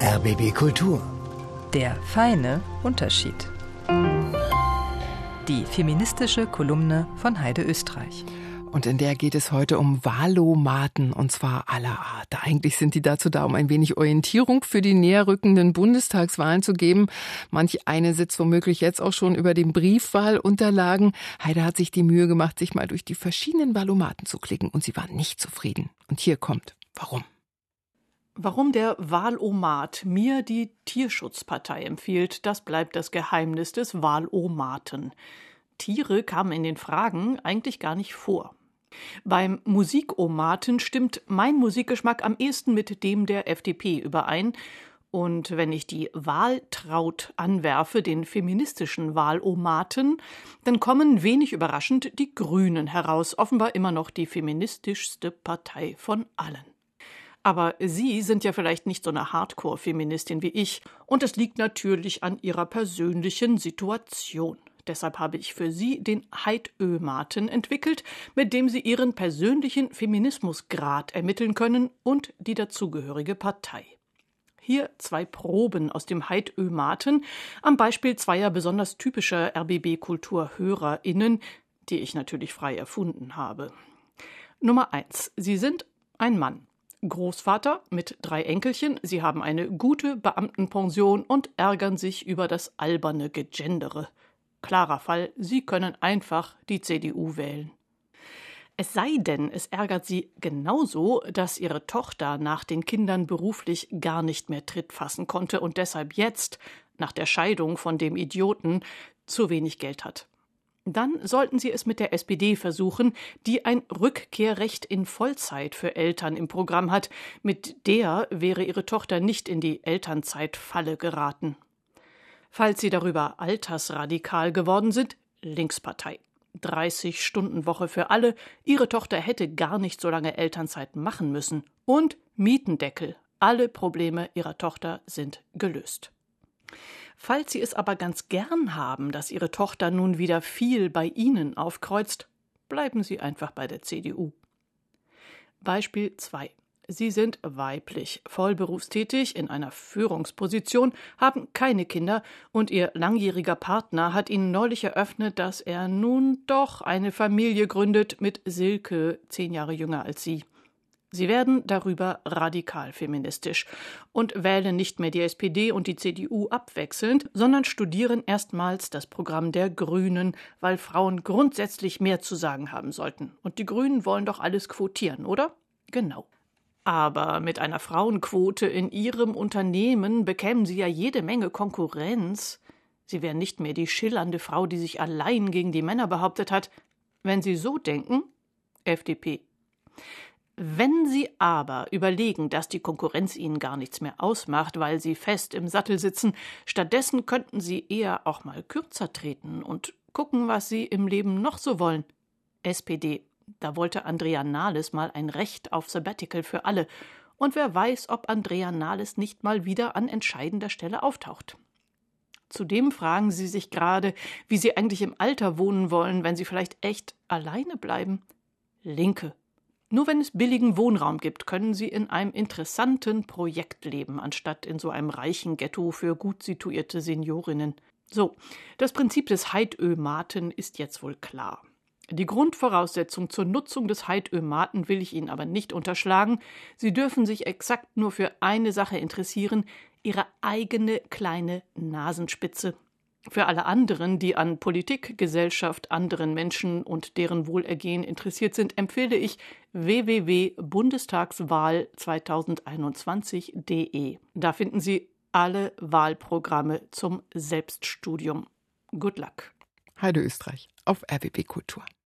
RBB Kultur. Der feine Unterschied. Die feministische Kolumne von Heide Österreich. Und in der geht es heute um Wahlomaten und zwar aller Art. Eigentlich sind die dazu da, um ein wenig Orientierung für die näher rückenden Bundestagswahlen zu geben. Manch eine sitzt womöglich jetzt auch schon über den Briefwahlunterlagen. Heide hat sich die Mühe gemacht, sich mal durch die verschiedenen Wahlomaten zu klicken und sie war nicht zufrieden. Und hier kommt, warum? Warum der Wahlomat mir die Tierschutzpartei empfiehlt, das bleibt das Geheimnis des Wahlomaten. Tiere kamen in den Fragen eigentlich gar nicht vor. Beim Musikomaten stimmt mein Musikgeschmack am ehesten mit dem der FDP überein. Und wenn ich die Wahltraut anwerfe, den feministischen Wahlomaten, dann kommen wenig überraschend die Grünen heraus, offenbar immer noch die feministischste Partei von allen. Aber Sie sind ja vielleicht nicht so eine Hardcore-Feministin wie ich, und es liegt natürlich an Ihrer persönlichen Situation. Deshalb habe ich für Sie den Heidömaten entwickelt, mit dem Sie Ihren persönlichen Feminismusgrad ermitteln können und die dazugehörige Partei. Hier zwei Proben aus dem Heidömaten am Beispiel zweier besonders typischer RBB-Kulturhörerinnen, die ich natürlich frei erfunden habe. Nummer eins. Sie sind ein Mann. Großvater mit drei Enkelchen, sie haben eine gute Beamtenpension und ärgern sich über das alberne Gegendere. Klarer Fall, sie können einfach die CDU wählen. Es sei denn, es ärgert sie genauso, dass ihre Tochter nach den Kindern beruflich gar nicht mehr Tritt fassen konnte und deshalb jetzt, nach der Scheidung von dem Idioten, zu wenig Geld hat. Dann sollten Sie es mit der SPD versuchen, die ein Rückkehrrecht in Vollzeit für Eltern im Programm hat. Mit der wäre Ihre Tochter nicht in die Elternzeitfalle geraten. Falls Sie darüber altersradikal geworden sind, Linkspartei. 30 Stunden Woche für alle, Ihre Tochter hätte gar nicht so lange Elternzeit machen müssen. Und Mietendeckel. Alle Probleme Ihrer Tochter sind gelöst. Falls Sie es aber ganz gern haben, dass Ihre Tochter nun wieder viel bei Ihnen aufkreuzt, bleiben Sie einfach bei der CDU. Beispiel 2. Sie sind weiblich, vollberufstätig in einer Führungsposition, haben keine Kinder und Ihr langjähriger Partner hat Ihnen neulich eröffnet, dass er nun doch eine Familie gründet mit Silke, zehn Jahre jünger als Sie. Sie werden darüber radikal feministisch und wählen nicht mehr die SPD und die CDU abwechselnd, sondern studieren erstmals das Programm der Grünen, weil Frauen grundsätzlich mehr zu sagen haben sollten. Und die Grünen wollen doch alles quotieren, oder? Genau. Aber mit einer Frauenquote in ihrem Unternehmen bekämen sie ja jede Menge Konkurrenz. Sie wären nicht mehr die schillernde Frau, die sich allein gegen die Männer behauptet hat. Wenn Sie so denken, FDP. Wenn Sie aber überlegen, dass die Konkurrenz Ihnen gar nichts mehr ausmacht, weil Sie fest im Sattel sitzen, stattdessen könnten Sie eher auch mal kürzer treten und gucken, was Sie im Leben noch so wollen. SPD. Da wollte Andrea Nahles mal ein Recht auf Sabbatical für alle. Und wer weiß, ob Andrea Nahles nicht mal wieder an entscheidender Stelle auftaucht. Zudem fragen Sie sich gerade, wie Sie eigentlich im Alter wohnen wollen, wenn Sie vielleicht echt alleine bleiben. Linke. Nur wenn es billigen Wohnraum gibt, können Sie in einem interessanten Projekt leben, anstatt in so einem reichen Ghetto für gut situierte Seniorinnen. So, das Prinzip des Heidömaten ist jetzt wohl klar. Die Grundvoraussetzung zur Nutzung des Heidömaten will ich Ihnen aber nicht unterschlagen. Sie dürfen sich exakt nur für eine Sache interessieren, Ihre eigene kleine Nasenspitze. Für alle anderen, die an Politik, Gesellschaft, anderen Menschen und deren Wohlergehen interessiert sind, empfehle ich www.bundestagswahl 2021.de. Da finden Sie alle Wahlprogramme zum Selbststudium. Good luck. Heide Österreich auf RBB Kultur.